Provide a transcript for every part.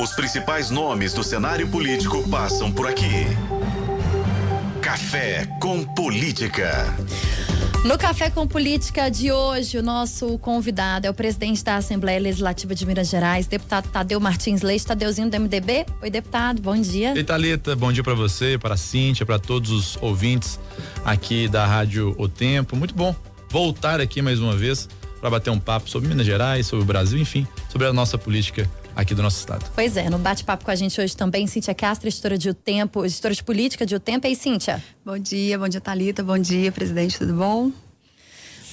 Os principais nomes do cenário político passam por aqui. Café com Política. No Café com Política de hoje, o nosso convidado é o presidente da Assembleia Legislativa de Minas Gerais, deputado Tadeu Martins Leite, Tadeuzinho do MDB. Oi, deputado, bom dia. Ei, Thalita, bom dia para você, para a Cíntia, para todos os ouvintes aqui da Rádio O Tempo. Muito bom voltar aqui mais uma vez para bater um papo sobre Minas Gerais, sobre o Brasil, enfim, sobre a nossa política aqui do nosso estado. Pois é, no bate-papo com a gente hoje também, Cíntia Castro, editora de O Tempo, editora de política de O Tempo. E aí, Cíntia? Bom dia, bom dia, Thalita, bom dia, presidente, tudo bom?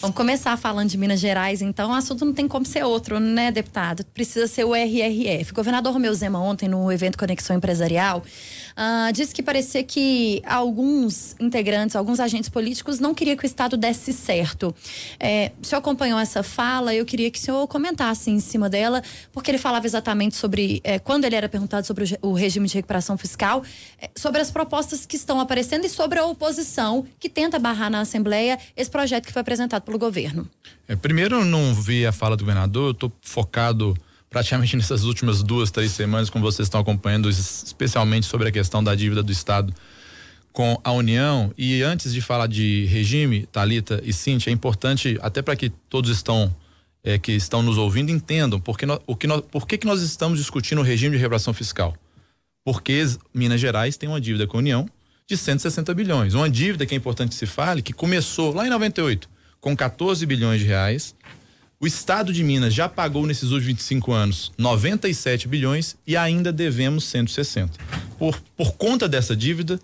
Vamos começar falando de Minas Gerais, então. O assunto não tem como ser outro, né, deputado? Precisa ser o RRF. O governador Romeu Zema, ontem, no evento Conexão Empresarial, uh, disse que parecia que alguns integrantes, alguns agentes políticos não queriam que o Estado desse certo. É, o senhor acompanhou essa fala, eu queria que o senhor comentasse em cima dela, porque ele falava exatamente sobre, é, quando ele era perguntado sobre o, o regime de recuperação fiscal, é, sobre as propostas que estão aparecendo e sobre a oposição que tenta barrar na Assembleia esse projeto que foi apresentado pelo governo? É, primeiro, eu não vi a fala do governador, eu estou focado praticamente nessas últimas duas, três semanas, como vocês estão acompanhando, especialmente sobre a questão da dívida do Estado com a União. E antes de falar de regime, Talita e Cintia, é importante, até para que todos estão é, que estão nos ouvindo entendam porque o que nós, por que, que nós estamos discutindo o regime de reparação fiscal. Porque Minas Gerais tem uma dívida com a União de 160 bilhões. Uma dívida que é importante que se fale, que começou lá em 98 com 14 bilhões de reais. O estado de Minas já pagou nesses últimos 25 anos 97 bilhões e ainda devemos 160. Por, por conta dessa dívida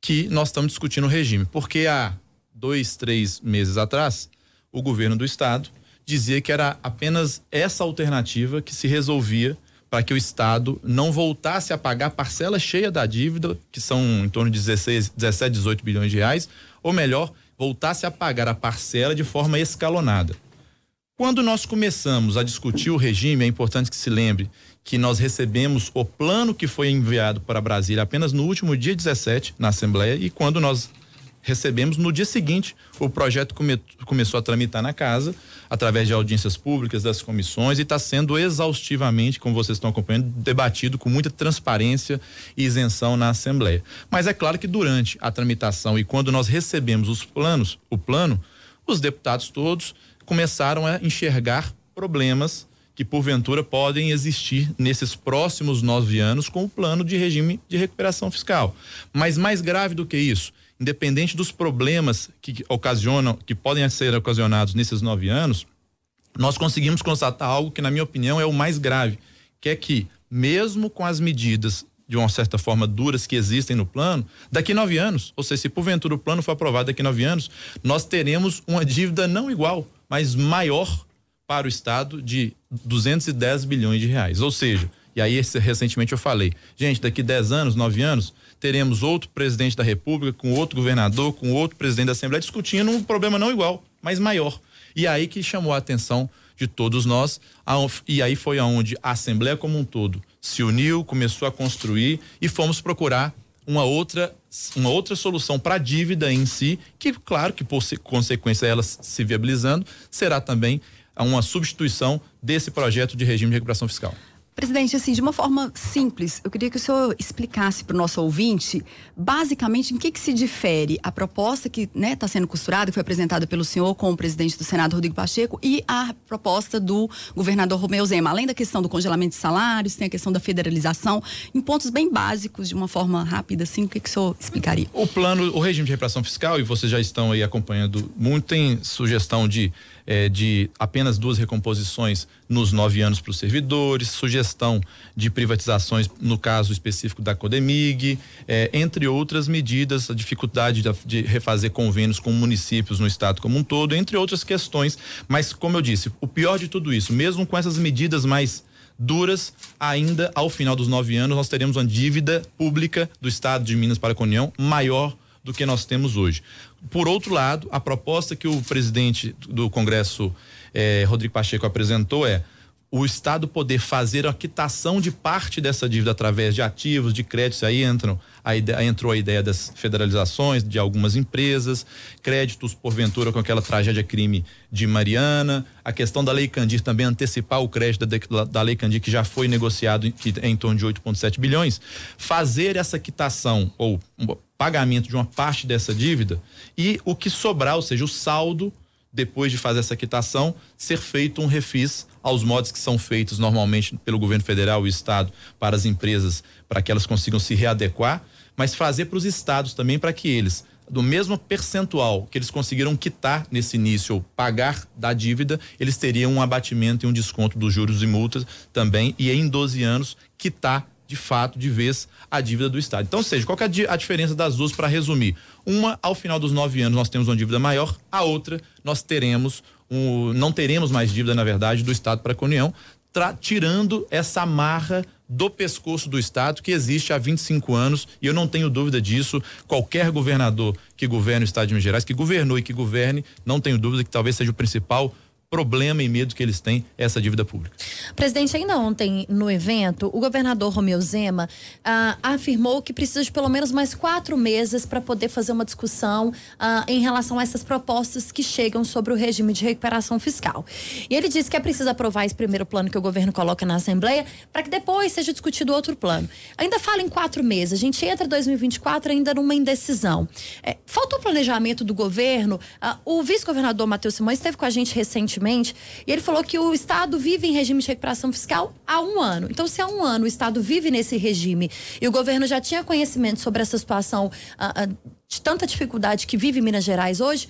que nós estamos discutindo o regime. Porque há dois, três meses atrás, o governo do estado dizia que era apenas essa alternativa que se resolvia para que o Estado não voltasse a pagar parcela cheia da dívida, que são em torno de 16, 17, 18 bilhões de reais, ou melhor, voltasse a pagar a parcela de forma escalonada. Quando nós começamos a discutir o regime, é importante que se lembre que nós recebemos o plano que foi enviado para Brasília apenas no último dia 17 na Assembleia e quando nós recebemos no dia seguinte o projeto come, começou a tramitar na casa através de audiências públicas das comissões e está sendo exaustivamente, como vocês estão acompanhando, debatido com muita transparência e isenção na Assembleia. Mas é claro que durante a tramitação e quando nós recebemos os planos, o plano, os deputados todos começaram a enxergar problemas que porventura podem existir nesses próximos nove anos com o plano de regime de recuperação fiscal. Mas mais grave do que isso, independente dos problemas que ocasionam, que podem ser ocasionados nesses nove anos, nós conseguimos constatar algo que, na minha opinião, é o mais grave, que é que, mesmo com as medidas de uma certa forma duras que existem no plano, daqui nove anos, ou seja, se porventura o plano for aprovado daqui nove anos, nós teremos uma dívida não igual, mas maior para o Estado de 210 bilhões de reais. Ou seja, e aí recentemente eu falei, gente, daqui 10 anos, 9 anos, teremos outro presidente da República, com outro governador, com outro presidente da Assembleia, discutindo um problema não igual, mas maior. E aí que chamou a atenção de todos nós, e aí foi aonde a Assembleia como um todo se uniu, começou a construir e fomos procurar uma outra uma outra solução para a dívida em si, que claro que por consequência ela se viabilizando, será também uma substituição desse projeto de regime de recuperação fiscal. Presidente, assim, de uma forma simples, eu queria que o senhor explicasse para o nosso ouvinte, basicamente, em que, que se difere a proposta que está né, tá sendo costurada, que foi apresentada pelo senhor com o presidente do Senado, Rodrigo Pacheco, e a proposta do governador Romeu Zema. Além da questão do congelamento de salários, tem a questão da federalização, em pontos bem básicos, de uma forma rápida, assim, o que, que o senhor explicaria? O plano, o regime de reparação fiscal, e vocês já estão aí acompanhando muito, tem sugestão de é, de apenas duas recomposições nos nove anos para os servidores, sugestão de privatizações no caso específico da Codemig, é, entre outras medidas, a dificuldade de, de, refazer convênios com municípios no estado como um todo, entre outras questões. Mas, como eu disse, o pior de tudo isso, mesmo com essas medidas mais duras, ainda ao final dos nove anos, nós teremos uma dívida pública do estado de Minas para a União maior do que nós temos hoje. Por outro lado, a proposta que o presidente do Congresso, eh, Rodrigo Pacheco, apresentou é o Estado poder fazer a quitação de parte dessa dívida através de ativos, de créditos, aí entram a ideia, entrou a ideia das federalizações de algumas empresas, créditos porventura com aquela tragédia crime de Mariana, a questão da Lei Candir também antecipar o crédito da, da Lei Candir que já foi negociado que é em torno de 8,7 bilhões, fazer essa quitação ou pagamento de uma parte dessa dívida e o que sobrar, ou seja, o saldo depois de fazer essa quitação, ser feito um refis aos modos que são feitos normalmente pelo governo federal e estado para as empresas, para que elas consigam se readequar, mas fazer para os estados também para que eles do mesmo percentual que eles conseguiram quitar nesse início ou pagar da dívida, eles teriam um abatimento e um desconto dos juros e multas também e em 12 anos quitar de fato, de vez, a dívida do Estado. Então, seja, qual é a, diferença das duas para resumir? Uma, ao final dos nove anos, nós temos uma dívida maior, a outra, nós teremos um, não teremos mais dívida, na verdade, do Estado para a União, tirando essa amarra do pescoço do Estado que existe há 25 anos e eu não tenho dúvida disso. Qualquer governador que governe o Estado de Minas Gerais, que governou e que governe, não tenho dúvida que talvez seja o principal problema e medo que eles têm essa dívida pública. Presidente, ainda ontem no evento, o governador Romeu Zema ah, afirmou que precisa de pelo menos mais quatro meses para poder fazer uma discussão ah, em relação a essas propostas que chegam sobre o regime de recuperação fiscal. E ele disse que é preciso aprovar esse primeiro plano que o governo coloca na Assembleia para que depois seja discutido outro plano. Ainda fala em quatro meses, a gente entra em 2024 ainda numa indecisão. É, falta o planejamento do governo. Ah, o vice-governador Matheus Simões esteve com a gente recentemente recentemente, e ele falou que o Estado vive em regime de recuperação fiscal há um ano. Então, se há um ano o Estado vive nesse regime e o governo já tinha conhecimento sobre essa situação ah, ah, de tanta dificuldade que vive Minas Gerais hoje,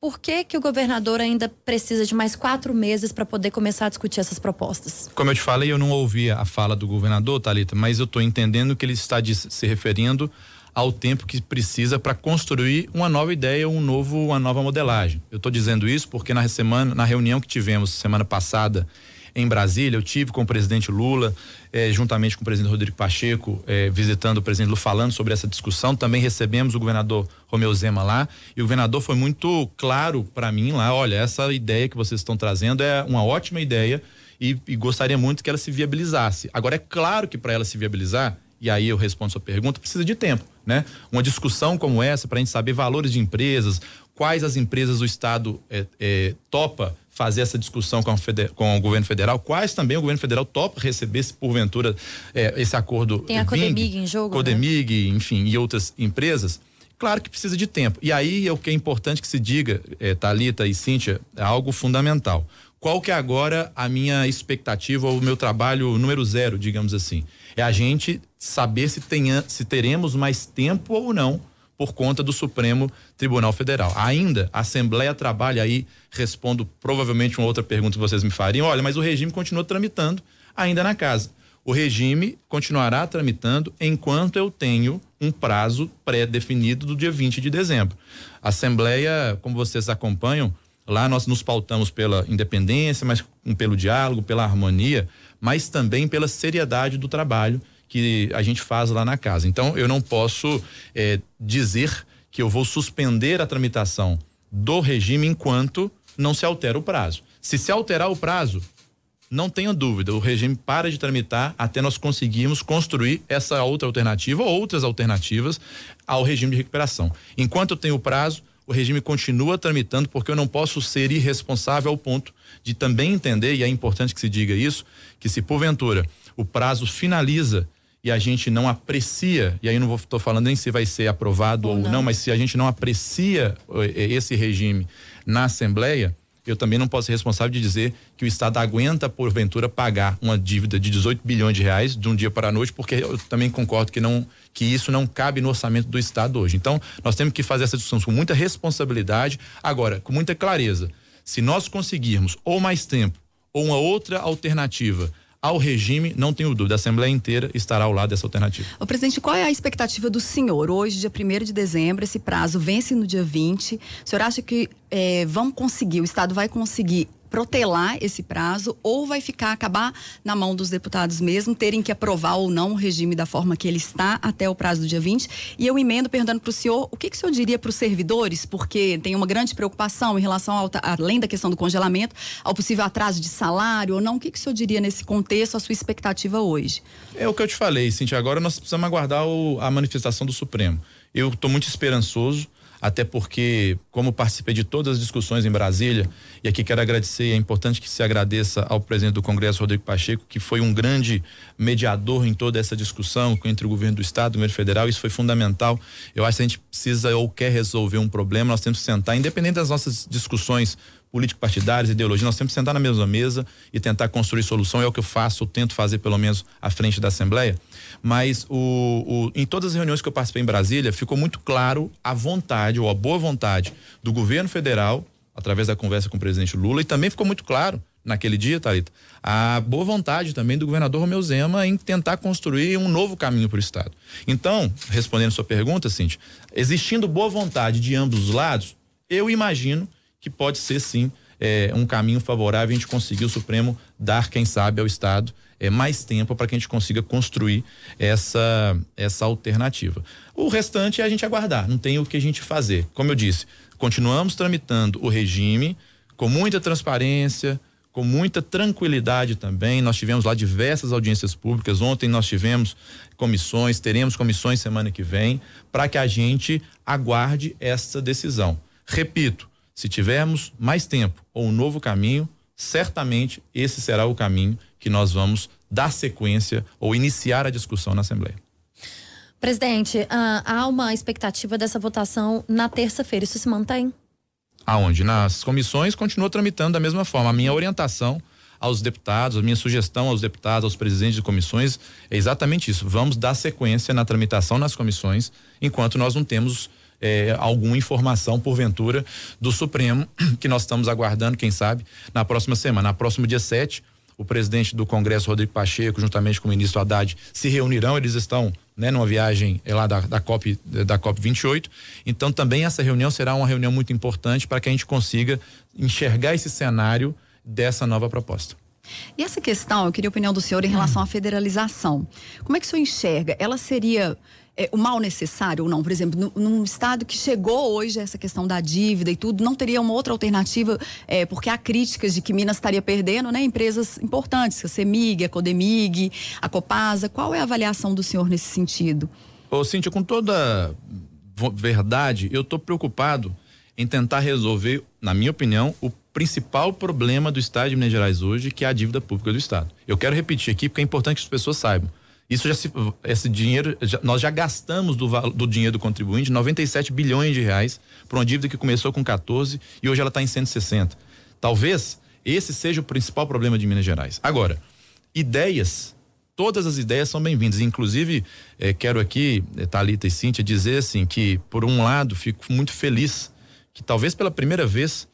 por que, que o governador ainda precisa de mais quatro meses para poder começar a discutir essas propostas? Como eu te falei, eu não ouvi a fala do governador, Talita, mas eu estou entendendo que ele está se referindo ao tempo que precisa para construir uma nova ideia, um novo, uma nova modelagem. Eu estou dizendo isso porque na semana, na reunião que tivemos semana passada em Brasília, eu tive com o presidente Lula, eh, juntamente com o presidente Rodrigo Pacheco, eh, visitando o presidente Lula, falando sobre essa discussão. Também recebemos o governador Romeu Zema lá, e o governador foi muito claro para mim lá: olha, essa ideia que vocês estão trazendo é uma ótima ideia e, e gostaria muito que ela se viabilizasse. Agora, é claro que para ela se viabilizar, e aí eu respondo a sua pergunta, precisa de tempo, né? Uma discussão como essa para a gente saber valores de empresas, quais as empresas o Estado é, é, topa fazer essa discussão com, com, o governo federal, quais também o governo federal topa receber se porventura é, esse acordo. Tem a Codemig em jogo. Codemig, né? enfim, e outras empresas. Claro que precisa de tempo. E aí é o que é importante que se diga, é, Talita e Cíntia, é algo fundamental. Qual que é agora a minha expectativa o meu trabalho número zero, digamos assim? É a gente saber se, tenha, se teremos mais tempo ou não por conta do Supremo Tribunal Federal. Ainda, a Assembleia trabalha aí, respondo provavelmente uma outra pergunta que vocês me fariam, olha, mas o regime continua tramitando ainda na casa. O regime continuará tramitando enquanto eu tenho um prazo pré-definido do dia 20 de dezembro. A Assembleia, como vocês acompanham, lá nós nos pautamos pela independência, mas pelo diálogo, pela harmonia, mas também pela seriedade do trabalho que a gente faz lá na casa. Então, eu não posso é, dizer que eu vou suspender a tramitação do regime enquanto não se altera o prazo. Se se alterar o prazo, não tenha dúvida, o regime para de tramitar até nós conseguirmos construir essa outra alternativa ou outras alternativas ao regime de recuperação. Enquanto eu tenho o prazo, o regime continua tramitando porque eu não posso ser irresponsável ao ponto de também entender, e é importante que se diga isso, que se porventura o prazo finaliza e a gente não aprecia, e aí não estou falando nem se vai ser aprovado ou, ou não. não, mas se a gente não aprecia esse regime na Assembleia, eu também não posso ser responsável de dizer que o Estado aguenta, porventura, pagar uma dívida de 18 bilhões de reais de um dia para a noite, porque eu também concordo que não que isso não cabe no orçamento do Estado hoje. Então, nós temos que fazer essa discussão com muita responsabilidade, agora, com muita clareza. Se nós conseguirmos ou mais tempo ou uma outra alternativa ao regime, não tenho dúvida, a Assembleia inteira estará ao lado dessa alternativa. O presidente, qual é a expectativa do senhor? Hoje, dia 1 de dezembro, esse prazo vence no dia 20. O senhor acha que é, vão conseguir, o Estado vai conseguir protelar esse prazo ou vai ficar, acabar na mão dos deputados mesmo, terem que aprovar ou não o regime da forma que ele está até o prazo do dia 20? E eu emendo perguntando para o senhor, o que, que o senhor diria para os servidores, porque tem uma grande preocupação em relação, ao, além da questão do congelamento, ao possível atraso de salário ou não, o que, que o senhor diria nesse contexto, a sua expectativa hoje? É o que eu te falei, Cintia, agora nós precisamos aguardar o, a manifestação do Supremo. Eu estou muito esperançoso, até porque, como participei de todas as discussões em Brasília, e aqui quero agradecer, é importante que se agradeça ao presidente do Congresso, Rodrigo Pacheco, que foi um grande mediador em toda essa discussão entre o governo do Estado e o governo federal, isso foi fundamental. Eu acho que a gente precisa ou quer resolver um problema, nós temos que sentar, independente das nossas discussões político-partidários, ideologia, nós temos que sentar na mesma mesa e tentar construir solução. É o que eu faço, eu tento fazer pelo menos à frente da Assembleia. Mas o, o, em todas as reuniões que eu participei em Brasília, ficou muito claro a vontade ou a boa vontade do governo federal, através da conversa com o presidente Lula, e também ficou muito claro naquele dia, Thalita, a boa vontade também do governador Romeu Zema em tentar construir um novo caminho para o Estado. Então, respondendo sua pergunta, Cintia, existindo boa vontade de ambos os lados, eu imagino que pode ser sim é, um caminho favorável a gente conseguir o Supremo dar, quem sabe, ao Estado é, mais tempo para que a gente consiga construir essa, essa alternativa. O restante é a gente aguardar, não tem o que a gente fazer. Como eu disse, continuamos tramitando o regime com muita transparência, com muita tranquilidade também. Nós tivemos lá diversas audiências públicas. Ontem nós tivemos comissões, teremos comissões semana que vem, para que a gente aguarde essa decisão. Repito, se tivermos mais tempo ou um novo caminho, certamente esse será o caminho que nós vamos dar sequência ou iniciar a discussão na Assembleia. Presidente, uh, há uma expectativa dessa votação na terça-feira. Isso se mantém? Aonde? Nas comissões continua tramitando da mesma forma. A minha orientação aos deputados, a minha sugestão aos deputados, aos presidentes de comissões é exatamente isso. Vamos dar sequência na tramitação nas comissões, enquanto nós não temos é, alguma informação, porventura, do Supremo, que nós estamos aguardando, quem sabe, na próxima semana. Na próximo dia 7, o presidente do Congresso, Rodrigo Pacheco, juntamente com o ministro Haddad, se reunirão. Eles estão né, numa viagem é, lá da, da, COP, da COP 28. Então, também essa reunião será uma reunião muito importante para que a gente consiga enxergar esse cenário dessa nova proposta. E essa questão, eu queria a opinião do senhor em relação à federalização. Como é que o senhor enxerga? Ela seria é, o mal necessário ou não? Por exemplo, no, num estado que chegou hoje essa questão da dívida e tudo, não teria uma outra alternativa, é, porque há críticas de que Minas estaria perdendo, né? Empresas importantes, a CEMIG, a Codemig, a Copasa. Qual é a avaliação do senhor nesse sentido? Ô, Cíntia, com toda verdade, eu estou preocupado em tentar resolver, na minha opinião, o principal problema do Estado de Minas Gerais hoje, que é a dívida pública do Estado. Eu quero repetir aqui porque é importante que as pessoas saibam. Isso já se, esse dinheiro, já, nós já gastamos do, do dinheiro do contribuinte 97 bilhões de reais para uma dívida que começou com 14 e hoje ela está em 160. Talvez esse seja o principal problema de Minas Gerais. Agora, ideias, todas as ideias são bem-vindas. Inclusive, eh, quero aqui, eh, Talita e Cíntia, dizer assim que, por um lado, fico muito feliz que talvez pela primeira vez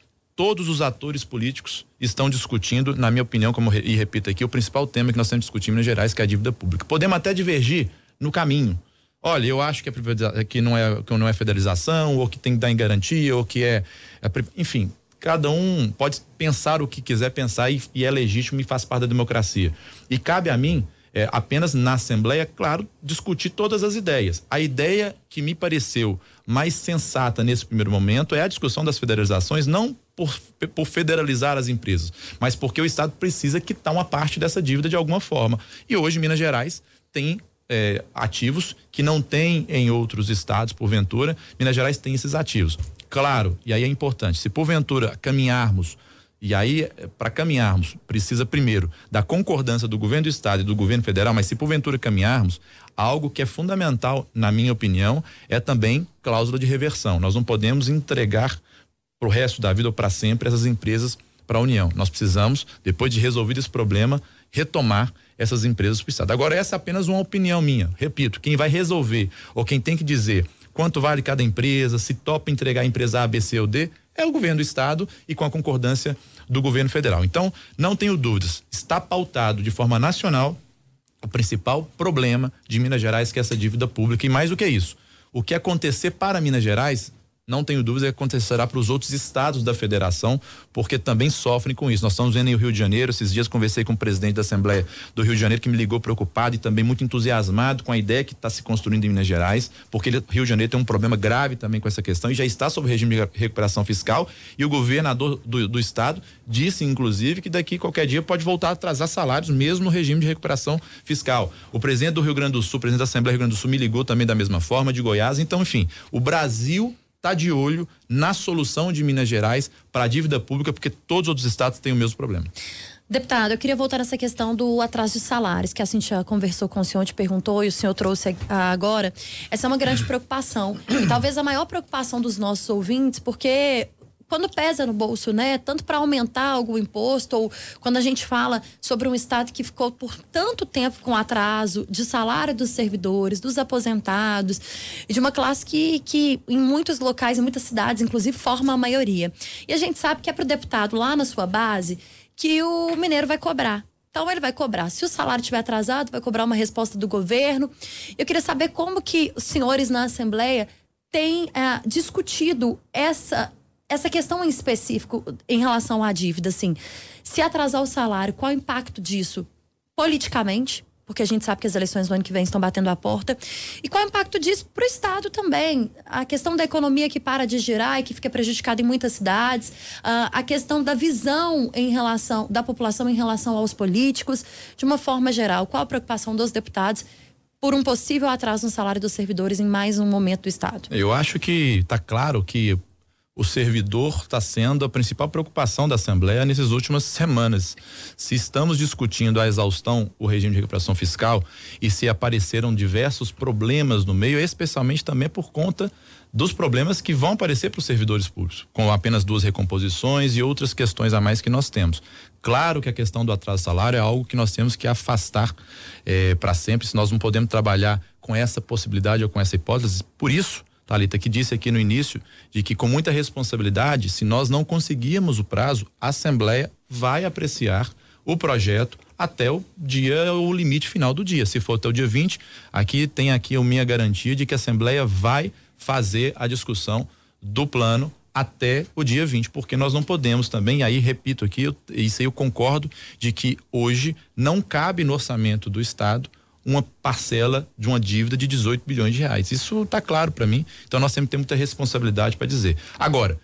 todos os atores políticos estão discutindo, na minha opinião, como e repito aqui, o principal tema que nós estamos discutindo em Minas Gerais, que é a dívida pública. Podemos até divergir no caminho. Olha, eu acho que, é, que, não, é, que não é federalização, ou que tem que dar em garantia, ou que é, é enfim, cada um pode pensar o que quiser pensar e, e, é legítimo e faz parte da democracia. E cabe a mim, é, apenas na Assembleia, claro, discutir todas as ideias. A ideia que me pareceu mais sensata nesse primeiro momento é a discussão das federalizações, não por, por federalizar as empresas, mas porque o Estado precisa quitar uma parte dessa dívida de alguma forma. E hoje Minas Gerais tem é, ativos que não tem em outros estados, porventura. Minas Gerais tem esses ativos. Claro, e aí é importante, se porventura caminharmos e aí, para caminharmos, precisa primeiro da concordância do governo do estado e do governo federal, mas se porventura caminharmos, algo que é fundamental, na minha opinião, é também cláusula de reversão. Nós não podemos entregar para o resto da vida ou para sempre essas empresas para a União. Nós precisamos, depois de resolvido esse problema, retomar essas empresas para o Estado. Agora, essa é apenas uma opinião minha. Repito, quem vai resolver ou quem tem que dizer quanto vale cada empresa, se topa entregar a empresa A, B, C ou D, é o governo do Estado e com a concordância do governo federal. Então, não tenho dúvidas, está pautado de forma nacional o principal problema de Minas Gerais, que é essa dívida pública. E mais do que isso, o que acontecer para Minas Gerais não tenho dúvida que acontecerá para os outros estados da federação, porque também sofrem com isso. Nós estamos vendo em Rio de Janeiro, esses dias conversei com o presidente da Assembleia do Rio de Janeiro, que me ligou preocupado e também muito entusiasmado com a ideia que está se construindo em Minas Gerais, porque ele, Rio de Janeiro tem um problema grave também com essa questão e já está sob regime de recuperação fiscal. E o governador do, do estado disse, inclusive, que daqui qualquer dia pode voltar a atrasar salários, mesmo no regime de recuperação fiscal. O presidente do Rio Grande do Sul, o presidente da Assembleia do Rio Grande do Sul, me ligou também da mesma forma, de Goiás. Então, enfim, o Brasil está de olho na solução de Minas Gerais para a dívida pública, porque todos os outros estados têm o mesmo problema. Deputado, eu queria voltar nessa questão do atraso de salários, que a Cintia conversou com o senhor, te perguntou e o senhor trouxe agora. Essa é uma grande preocupação. E talvez a maior preocupação dos nossos ouvintes, porque quando pesa no bolso, né? Tanto para aumentar algum imposto, ou quando a gente fala sobre um Estado que ficou por tanto tempo com atraso de salário dos servidores, dos aposentados, e de uma classe que, que em muitos locais, em muitas cidades, inclusive, forma a maioria. E a gente sabe que é para o deputado lá na sua base que o mineiro vai cobrar. Então ele vai cobrar. Se o salário estiver atrasado, vai cobrar uma resposta do governo. Eu queria saber como que os senhores na Assembleia têm é, discutido essa essa questão em específico em relação à dívida, assim, se atrasar o salário, qual o impacto disso politicamente? Porque a gente sabe que as eleições do ano que vem estão batendo a porta. E qual o impacto disso para o Estado também? A questão da economia que para de girar e que fica prejudicada em muitas cidades. Uh, a questão da visão em relação da população em relação aos políticos. De uma forma geral, qual a preocupação dos deputados por um possível atraso no salário dos servidores em mais um momento do Estado? Eu acho que está claro que o servidor está sendo a principal preocupação da Assembleia nessas últimas semanas. Se estamos discutindo a exaustão o regime de recuperação fiscal e se apareceram diversos problemas no meio, especialmente também por conta dos problemas que vão aparecer para os servidores públicos, com apenas duas recomposições e outras questões a mais que nós temos. Claro que a questão do atraso salário é algo que nós temos que afastar eh, para sempre, se nós não podemos trabalhar com essa possibilidade ou com essa hipótese. Por isso, Talita, que disse aqui no início de que com muita responsabilidade, se nós não conseguirmos o prazo, a Assembleia vai apreciar o projeto até o dia, o limite final do dia. Se for até o dia 20, aqui tem aqui a minha garantia de que a Assembleia vai fazer a discussão do plano até o dia 20, porque nós não podemos também, aí repito aqui, eu, isso aí eu concordo, de que hoje não cabe no orçamento do Estado uma parcela de uma dívida de 18 bilhões de reais. Isso está claro para mim. Então nós sempre temos muita responsabilidade para dizer. Agora,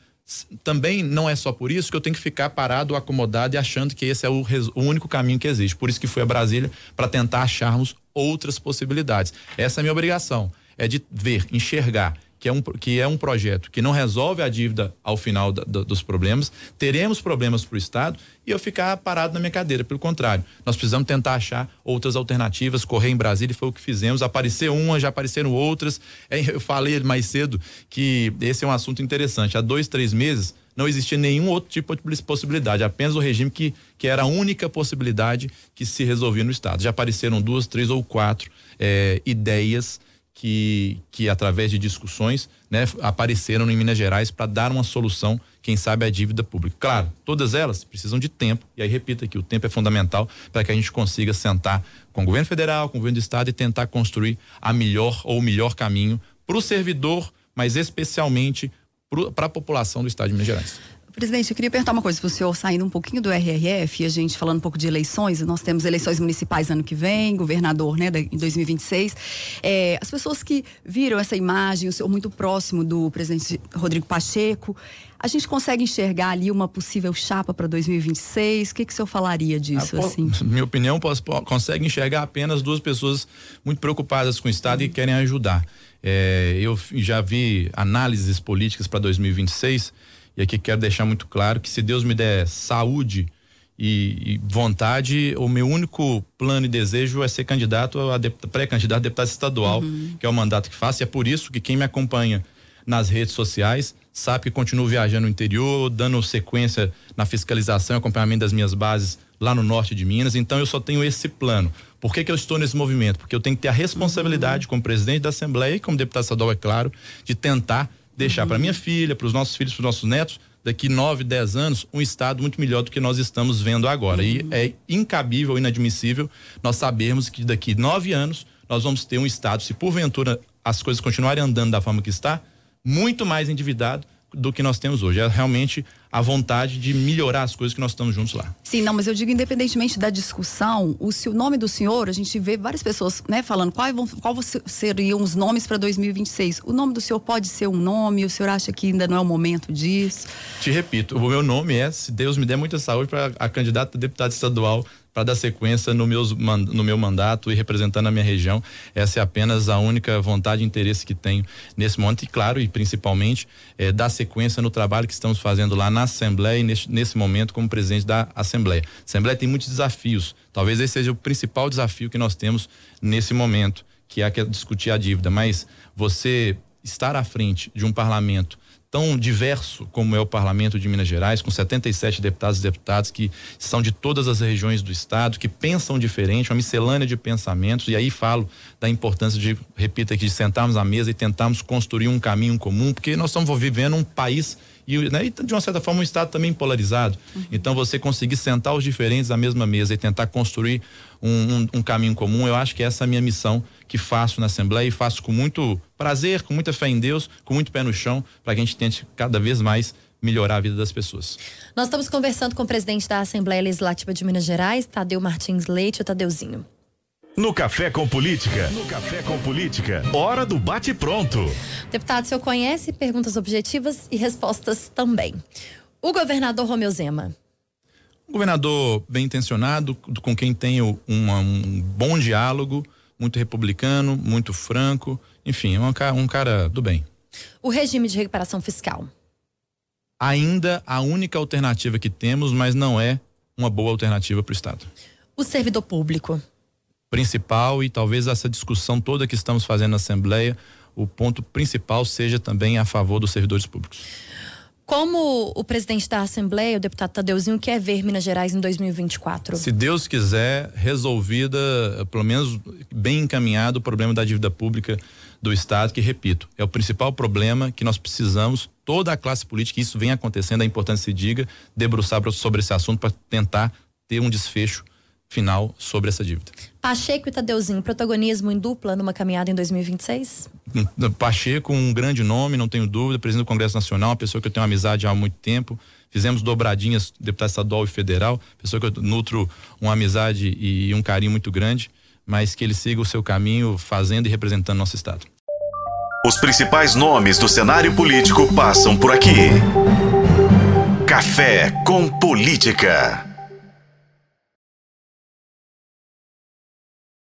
também não é só por isso que eu tenho que ficar parado, acomodado e achando que esse é o, o único caminho que existe. Por isso que fui a Brasília para tentar acharmos outras possibilidades. Essa é a minha obrigação, é de ver, enxergar que é um, que é um projeto que não resolve a dívida ao final da, da, dos problemas, teremos problemas para o Estado e eu ficar parado na minha cadeira. Pelo contrário, nós precisamos tentar achar outras alternativas, correr em Brasília, foi o que fizemos. Apareceu uma, já apareceram outras. É, eu falei mais cedo que esse é um assunto interessante. Há dois, três meses não existia nenhum outro tipo de possibilidade, apenas o regime que, que era a única possibilidade que se resolvia no Estado. Já apareceram duas, três ou quatro é, ideias que, que através de discussões né, apareceram em Minas Gerais para dar uma solução, quem sabe, à dívida pública. Claro, todas elas precisam de tempo, e aí repito aqui, o tempo é fundamental para que a gente consiga sentar com o governo federal, com o governo do estado e tentar construir a melhor ou o melhor caminho para o servidor, mas especialmente para a população do estado de Minas Gerais. Presidente, eu queria perguntar uma coisa para o senhor, saindo um pouquinho do RRF, a gente falando um pouco de eleições, nós temos eleições municipais ano que vem, governador, né, em 2026. É, as pessoas que viram essa imagem, o senhor muito próximo do presidente Rodrigo Pacheco, a gente consegue enxergar ali uma possível chapa para 2026? O que, que o senhor falaria disso? Ah, assim? Minha opinião, posso, consegue enxergar apenas duas pessoas muito preocupadas com o Estado e querem ajudar. É, eu já vi análises políticas para 2026 e aqui quero deixar muito claro que se Deus me der saúde e, e vontade, o meu único plano e desejo é ser candidato a pré-candidato a deputado estadual, uhum. que é o mandato que faço. E é por isso que quem me acompanha nas redes sociais sabe que continuo viajando no interior, dando sequência na fiscalização e acompanhamento das minhas bases lá no norte de Minas. Então eu só tenho esse plano. Por que, que eu estou nesse movimento? Porque eu tenho que ter a responsabilidade, uhum. como presidente da Assembleia e como deputado estadual, é claro, de tentar deixar uhum. para minha filha, para os nossos filhos, para os nossos netos, daqui 9, 10 anos, um estado muito melhor do que nós estamos vendo agora. Uhum. E é incabível, inadmissível nós sabermos que daqui nove anos nós vamos ter um estado, se porventura as coisas continuarem andando da forma que está, muito mais endividado do que nós temos hoje. É realmente a vontade de melhorar as coisas que nós estamos juntos lá. Sim, não, mas eu digo independentemente da discussão, o, o nome do senhor, a gente vê várias pessoas, né, falando qual, qual seriam os nomes para 2026. O nome do senhor pode ser um nome, o senhor acha que ainda não é o momento disso? Te repito, o meu nome é, se Deus me der muita saúde para a candidata a deputada estadual para dar sequência no, meus, no meu mandato e representando a minha região. Essa é apenas a única vontade e interesse que tenho nesse momento. E, claro, e principalmente, é, dar sequência no trabalho que estamos fazendo lá na Assembleia e nesse, nesse momento como presidente da Assembleia. A Assembleia tem muitos desafios. Talvez esse seja o principal desafio que nós temos nesse momento, que é discutir a dívida. Mas você estar à frente de um parlamento tão diverso como é o Parlamento de Minas Gerais, com 77 deputados e deputadas que são de todas as regiões do estado, que pensam diferente, uma miscelânea de pensamentos, e aí falo da importância de, repito aqui, de sentarmos à mesa e tentarmos construir um caminho comum, porque nós estamos vivendo um país e, né, e de uma certa forma um estado também polarizado. Uhum. Então você conseguir sentar os diferentes à mesma mesa e tentar construir um, um, um, caminho comum, eu acho que essa é a minha missão que faço na Assembleia e faço com muito prazer, com muita fé em Deus, com muito pé no chão, para que a gente tente cada vez mais melhorar a vida das pessoas. Nós estamos conversando com o presidente da Assembleia Legislativa de Minas Gerais, Tadeu Martins Leite, o Tadeuzinho. No Café com Política. No Café com Política. Hora do bate pronto. Deputado, o senhor conhece perguntas objetivas e respostas também. O governador Romeu Zema. Um governador bem intencionado, com quem tenho uma, um bom diálogo, muito republicano, muito franco, enfim, um, um cara do bem. O regime de recuperação fiscal. Ainda a única alternativa que temos, mas não é uma boa alternativa para o Estado. O servidor público principal e talvez essa discussão toda que estamos fazendo na Assembleia, o ponto principal seja também a favor dos servidores públicos. Como o presidente da Assembleia, o deputado Tadeuzinho, quer ver Minas Gerais em 2024? Se Deus quiser, resolvida, pelo menos bem encaminhado o problema da dívida pública do Estado, que, repito, é o principal problema que nós precisamos, toda a classe política, isso vem acontecendo, é importante se diga, debruçar sobre esse assunto para tentar ter um desfecho final sobre essa dívida. Pacheco e Tadeuzinho, protagonismo em dupla numa caminhada em 2026? Hum, Pacheco, um grande nome, não tenho dúvida, presidente do Congresso Nacional, uma pessoa que eu tenho amizade há muito tempo. Fizemos dobradinhas, deputado estadual e federal, pessoa que eu nutro uma amizade e um carinho muito grande, mas que ele siga o seu caminho fazendo e representando nosso estado. Os principais nomes do cenário político passam por aqui. Café com Política.